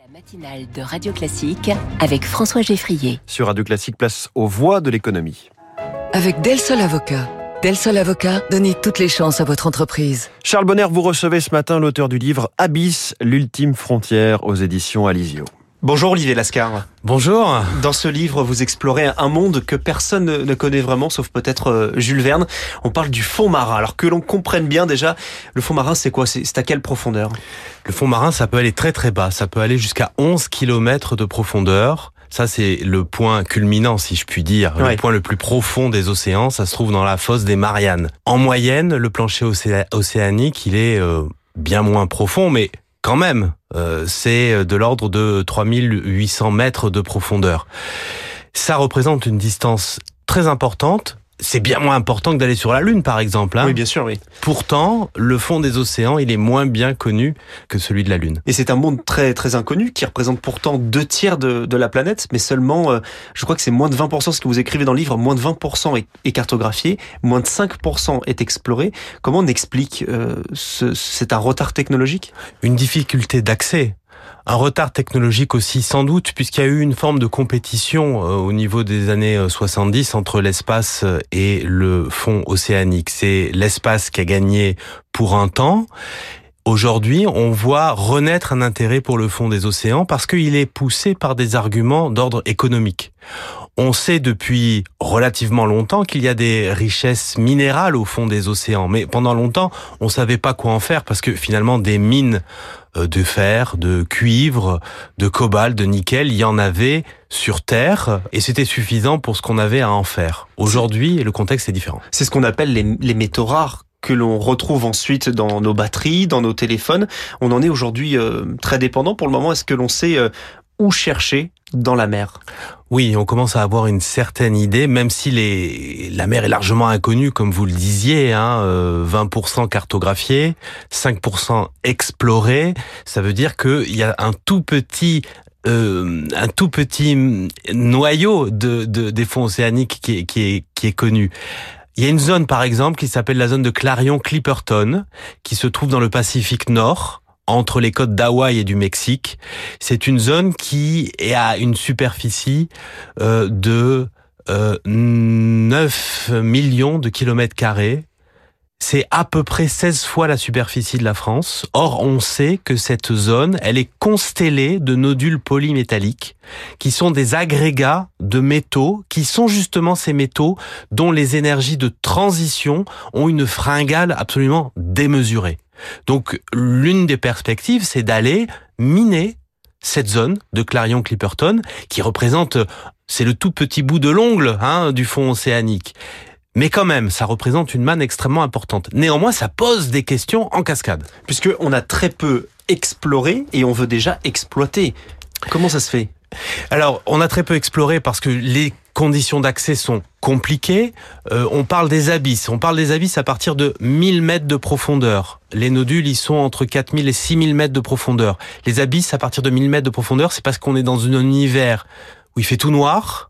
La matinale de Radio Classique avec François Geffrier. Sur Radio Classique, place aux voix de l'économie. Avec Del Sol Avocat. Del Sol Avocat, donnez toutes les chances à votre entreprise. Charles Bonner, vous recevez ce matin l'auteur du livre Abyss, l'ultime frontière aux éditions Alizio. Bonjour Olivier Lascar. Bonjour. Dans ce livre, vous explorez un monde que personne ne connaît vraiment, sauf peut-être euh, Jules Verne. On parle du fond marin. Alors que l'on comprenne bien déjà, le fond marin, c'est quoi? C'est à quelle profondeur? Le fond marin, ça peut aller très très bas. Ça peut aller jusqu'à 11 km de profondeur. Ça, c'est le point culminant, si je puis dire. Le point le plus profond des océans, ça se trouve dans la fosse des Mariannes. En moyenne, le plancher océanique, il est euh, bien moins profond, mais quand même, euh, c'est de l'ordre de 3800 mètres de profondeur. Ça représente une distance très importante c'est bien moins important que d'aller sur la Lune, par exemple. Hein. oui, bien sûr, oui. Pourtant, le fond des océans, il est moins bien connu que celui de la Lune. Et c'est un monde très très inconnu qui représente pourtant deux tiers de, de la planète, mais seulement, euh, je crois que c'est moins de 20% ce que vous écrivez dans le livre, moins de 20% est, est, cartographié, moins de 5% est exploré. Comment on explique euh, ce, C'est un retard technologique? Une difficulté d'accès un retard technologique aussi sans doute puisqu'il y a eu une forme de compétition euh, au niveau des années 70 euh, entre l'espace euh, et le fond océanique. C'est l'espace qui a gagné pour un temps. Aujourd'hui, on voit renaître un intérêt pour le fond des océans parce qu'il est poussé par des arguments d'ordre économique. On sait depuis relativement longtemps qu'il y a des richesses minérales au fond des océans, mais pendant longtemps, on savait pas quoi en faire parce que finalement des mines de fer, de cuivre, de cobalt, de nickel, il y en avait sur Terre et c'était suffisant pour ce qu'on avait à en faire. Aujourd'hui, le contexte est différent. C'est ce qu'on appelle les, les métaux rares que l'on retrouve ensuite dans nos batteries, dans nos téléphones. On en est aujourd'hui euh, très dépendant. Pour le moment, est-ce que l'on sait euh, où chercher dans la mer Oui, on commence à avoir une certaine idée, même si les, la mer est largement inconnue, comme vous le disiez, hein, 20% euh, cartographié, 5% exploré. Ça veut dire qu'il y a un tout petit euh, un tout petit noyau de, de des fonds océaniques qui est, qui est, qui est connu. Il y a une zone, par exemple, qui s'appelle la zone de Clarion-Clipperton, qui se trouve dans le Pacifique Nord, entre les côtes d'Hawaï et du Mexique. C'est une zone qui à une superficie euh, de euh, 9 millions de kilomètres carrés. C'est à peu près 16 fois la superficie de la France. Or, on sait que cette zone, elle est constellée de nodules polymétalliques, qui sont des agrégats de métaux, qui sont justement ces métaux dont les énergies de transition ont une fringale absolument démesurée. Donc l'une des perspectives, c'est d'aller miner cette zone de Clarion-Clipperton qui représente, c'est le tout petit bout de l'ongle hein, du fond océanique. Mais quand même, ça représente une manne extrêmement importante. Néanmoins, ça pose des questions en cascade. Puisqu'on a très peu exploré et on veut déjà exploiter. Comment ça se fait? Alors, on a très peu exploré parce que les conditions d'accès sont compliquées. Euh, on parle des abysses. On parle des abysses à partir de 1000 mètres de profondeur. Les nodules, ils sont entre 4000 et 6000 mètres de profondeur. Les abysses à partir de 1000 mètres de profondeur, c'est parce qu'on est dans un univers où il fait tout noir,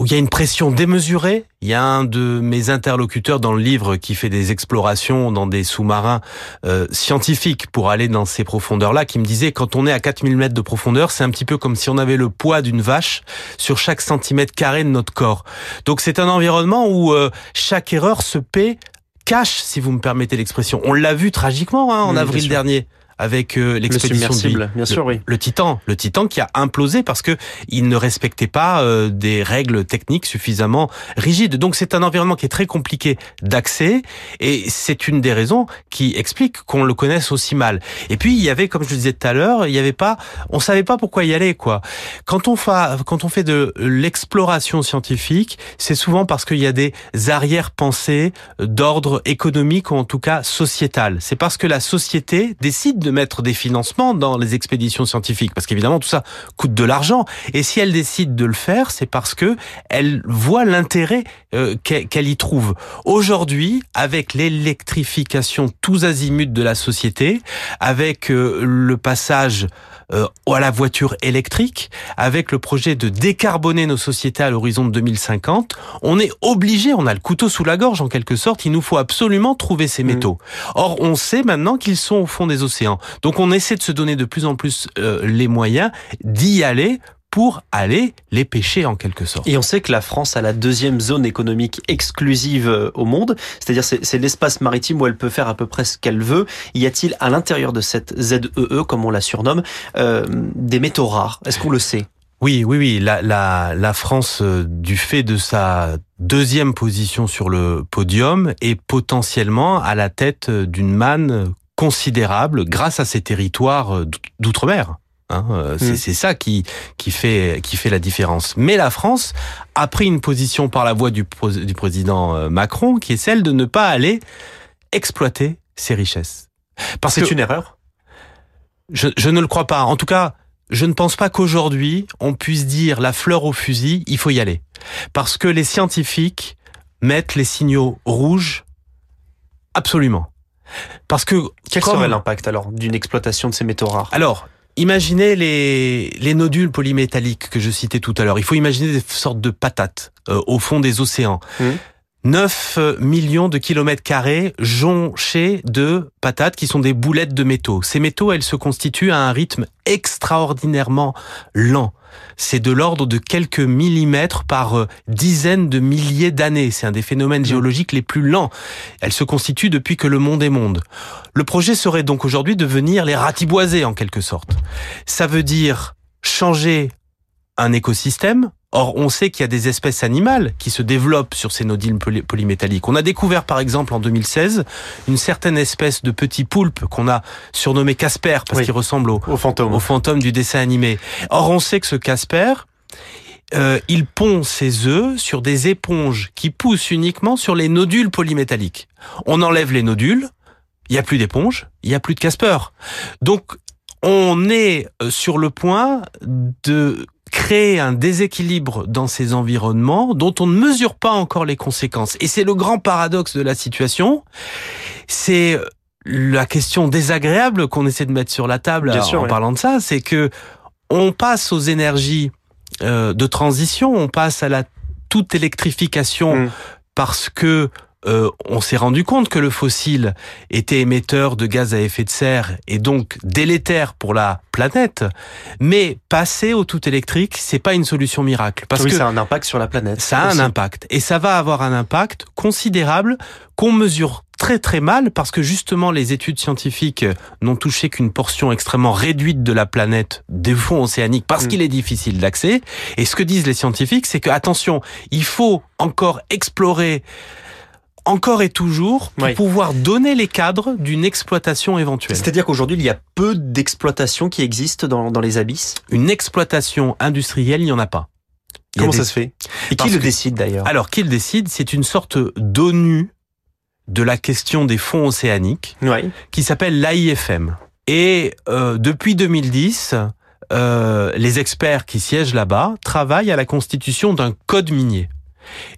où il y a une pression démesurée. Il y a un de mes interlocuteurs dans le livre qui fait des explorations dans des sous-marins euh, scientifiques pour aller dans ces profondeurs-là, qui me disait quand on est à 4000 mètres de profondeur, c'est un petit peu comme si on avait le poids d'une vache sur chaque centimètre carré de notre corps. Donc c'est un environnement où euh, chaque erreur se paie cache, si vous me permettez l'expression. On l'a vu tragiquement hein, en avril dernier avec euh, l'expédition le bien sûr, oui. Le Titan, le Titan qui a implosé parce que il ne respectait pas euh, des règles techniques suffisamment rigides. Donc c'est un environnement qui est très compliqué d'accès et c'est une des raisons qui explique qu'on le connaisse aussi mal. Et puis il y avait, comme je le disais tout à l'heure, il y avait pas, on savait pas pourquoi y aller quoi. Quand on fait, quand on fait de l'exploration scientifique, c'est souvent parce qu'il y a des arrière-pensées d'ordre économique ou en tout cas sociétal. C'est parce que la société décide de mettre des financements dans les expéditions scientifiques, parce qu'évidemment tout ça coûte de l'argent. Et si elle décide de le faire, c'est parce que elle voit l'intérêt euh, qu'elle y trouve. Aujourd'hui, avec l'électrification tous azimuts de la société, avec euh, le passage euh, à la voiture électrique, avec le projet de décarboner nos sociétés à l'horizon de 2050, on est obligé, on a le couteau sous la gorge en quelque sorte, il nous faut absolument trouver ces Mm. métaux. Or, on sait maintenant qu'ils sont au fond des océans. Donc on essaie de se donner de plus en plus euh, les moyens d'y aller pour aller les pêcher en quelque sorte. Et on sait que la France a la deuxième zone économique exclusive euh, au monde, c'est-à-dire c'est l'espace maritime où elle peut faire à peu près ce qu'elle veut. Y a-t-il à l'intérieur de cette ZEE, comme on la surnomme, euh, des métaux rares? Est-ce qu'on le sait? Oui, oui, oui. La, la, la France, euh, du fait de sa deuxième position sur le podium, est potentiellement à la tête d'une manne considérable grâce à ses territoires d'outre- d'outre-mer. Hein, euh, c'est Mm. c'est ça qui qui fait qui fait la différence. Mais la France a pris une position par la voix du, président euh, Macron, qui est celle de ne pas aller exploiter ses richesses. Parce C'est une erreur? Je, je ne le crois pas. En tout cas, je ne pense pas qu'aujourd'hui, on puisse dire la fleur au fusil, il faut y aller. Parce que les scientifiques mettent les signaux rouges absolument. Parce que... Quel serait l'impact alors d'une exploitation de ces métaux rares? Alors, imaginez les, les nodules polymétalliques que je citais tout à l'heure. Il faut imaginer des sortes de patates euh, au fond des océans. Mhm. 9 millions de kilomètres carrés jonchés de patates qui sont des boulettes de métaux. Ces métaux, elles se constituent à un rythme extraordinairement lent. C'est de l'ordre de quelques millimètres par euh, dizaines de milliers d'années. C'est un des phénomènes géologiques les plus lents. Elles se constituent depuis que le monde est monde. Le projet serait donc aujourd'hui de venir les ratiboiser en quelque sorte. Ça veut dire changer un écosystème. Or, on sait qu'il y a des espèces animales qui se développent sur ces nodules poly- polymétalliques. On a découvert, par exemple, en 2016, une certaine espèce de petit poulpe qu'on a surnommé Casper parce Oui. qu'il ressemble au, Au fantôme. au fantôme du dessin animé. Or, on sait que ce Casper, euh, il pond ses œufs sur des éponges qui poussent uniquement sur les nodules polymétalliques. On enlève les nodules, il n'y a plus d'éponge, il n'y a plus de Casper. Donc, on est euh, sur le point de créer un déséquilibre dans ces environnements dont on ne mesure pas encore les conséquences. Et c'est le grand paradoxe de la situation. C'est la question désagréable qu'on essaie de mettre sur la table Bien en sûr, oui. parlant de ça, c'est que on passe aux énergies euh, de transition, on passe à la toute électrification Mm. parce que euh, on s'est rendu compte que le fossile était émetteur de gaz à effet de serre et donc délétère pour la planète. Mais passer au tout électrique, c'est pas une solution miracle parce oui, que ça a un impact sur la planète. ça a aussi. un impact et ça va avoir un impact considérable qu'on mesure très très mal parce que justement les études scientifiques n'ont touché qu'une portion extrêmement réduite de la planète des fonds océaniques parce Mm. qu'il est difficile d'accès et ce que disent les scientifiques c'est que attention il faut encore explorer encore et toujours pour Oui. pouvoir donner les cadres d'une exploitation éventuelle. C'est-à-dire qu'aujourd'hui, il y a peu d'exploitations qui existent dans, dans les abysses? Une exploitation industrielle, il n'y en a pas. Il y a Comment des- ça se fait? Et qui le que- décide d'ailleurs? Alors qu'il décide, c'est une sorte d'ONU de la question des fonds océaniques Oui. qui s'appelle l'AIFM. Et euh, depuis 2010, euh, les experts qui siègent là-bas travaillent à la constitution d'un code minier.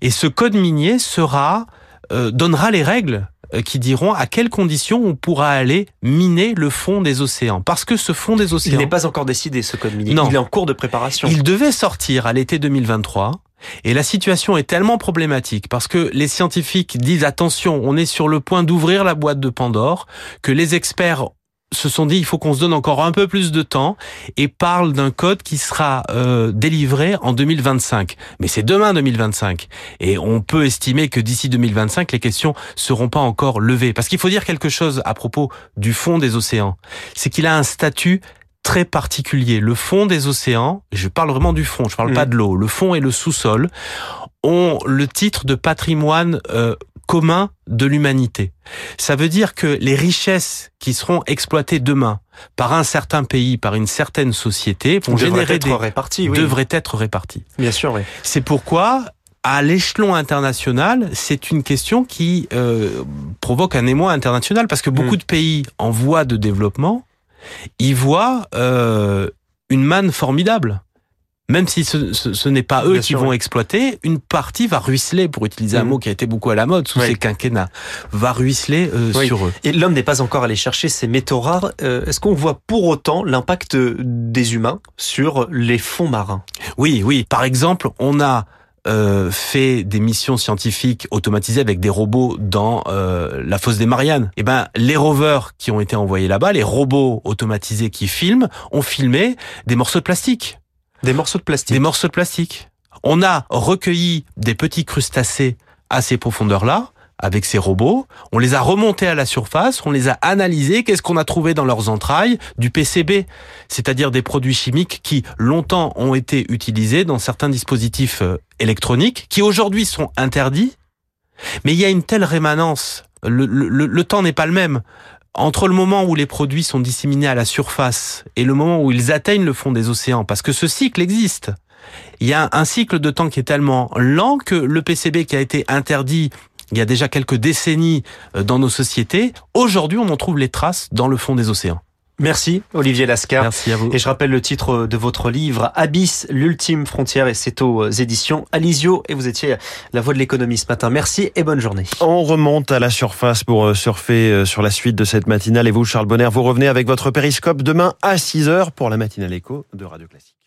Et ce code minier sera euh, donnera les règles euh, qui diront à quelles conditions on pourra aller miner le fond des océans. Parce que ce fond des Il océans, n'est pas encore décidé ce code minier. Non. Il est en cours de préparation. il devait sortir à l'été 2023. Et la situation est tellement problématique parce que les scientifiques disent attention, on est sur le point d'ouvrir la boîte de Pandore, que les experts se sont dit il faut qu'on se donne encore un peu plus de temps et parlent d'un code qui sera euh, délivré en 2025. Mais c'est demain 2025 et on peut estimer que d'ici 2025 les questions seront pas encore levées parce qu'il faut dire quelque chose à propos du fond des océans. C'est qu'il a un statut très particulier. Le fond des océans, je parle vraiment du fond, je parle pas de l'eau, le fond et le sous-sol ont le titre de patrimoine euh, commun de l'humanité. Ça veut dire que les richesses qui seront exploitées demain par un certain pays, par une certaine société, vont devrait générer être des réparti, oui. devraient être réparties. Bien sûr, oui. C'est pourquoi, à l'échelon international, c'est une question qui euh, provoque un émoi international parce que beaucoup Mm. de pays en voie de développement y voient euh, une manne formidable. Même si ce, ce, ce n'est pas eux Bien qui sûr, vont oui. exploiter, une partie va ruisseler, pour utiliser un Mhm. mot qui a été beaucoup à la mode sous Oui. ces quinquennats, va ruisseler euh, Oui. sur eux. Et l'homme n'est pas encore allé chercher ces métaux rares. Euh, Est-ce qu'on voit pour autant l'impact des humains sur les fonds marins? Oui, oui. Par exemple, on a euh, fait des missions scientifiques automatisées avec des robots dans euh, la fosse des Mariannes. Eh ben, les rovers qui ont été envoyés là-bas, les robots automatisés qui filment, ont filmé des morceaux de plastique. Des morceaux de plastique. Des morceaux de plastique. On a recueilli des petits crustacés à ces profondeurs-là avec ces robots. On les a remontés à la surface, on les a analysés. Qu'est-ce qu'on a trouvé dans leurs entrailles? Du PCB, c'est-à-dire des produits chimiques qui longtemps ont été utilisés dans certains dispositifs euh, électroniques, qui aujourd'hui sont interdits. Mais il y a une telle rémanence. Le, le- temps n'est pas le même. Entre le moment où les produits sont disséminés à la surface et le moment où ils atteignent le fond des océans, parce que ce cycle existe. Il y a un cycle de temps qui est tellement lent que le PCB qui a été interdit il y a déjà quelques décennies euh, dans nos sociétés, aujourd'hui on en trouve les traces dans le fond des océans. Merci Olivier Lascar. Merci à vous. Et je rappelle le titre de votre livre, Abyss, l'ultime frontière, et c'est aux éditions Alizio. Et vous étiez la voix de l'économie ce matin. Merci et bonne journée. On remonte à la surface pour euh, surfer euh, sur la suite de cette matinale. Et vous, Charles Bonner, vous revenez avec votre périscope demain à 6h pour la matinale écho de Radio Classique.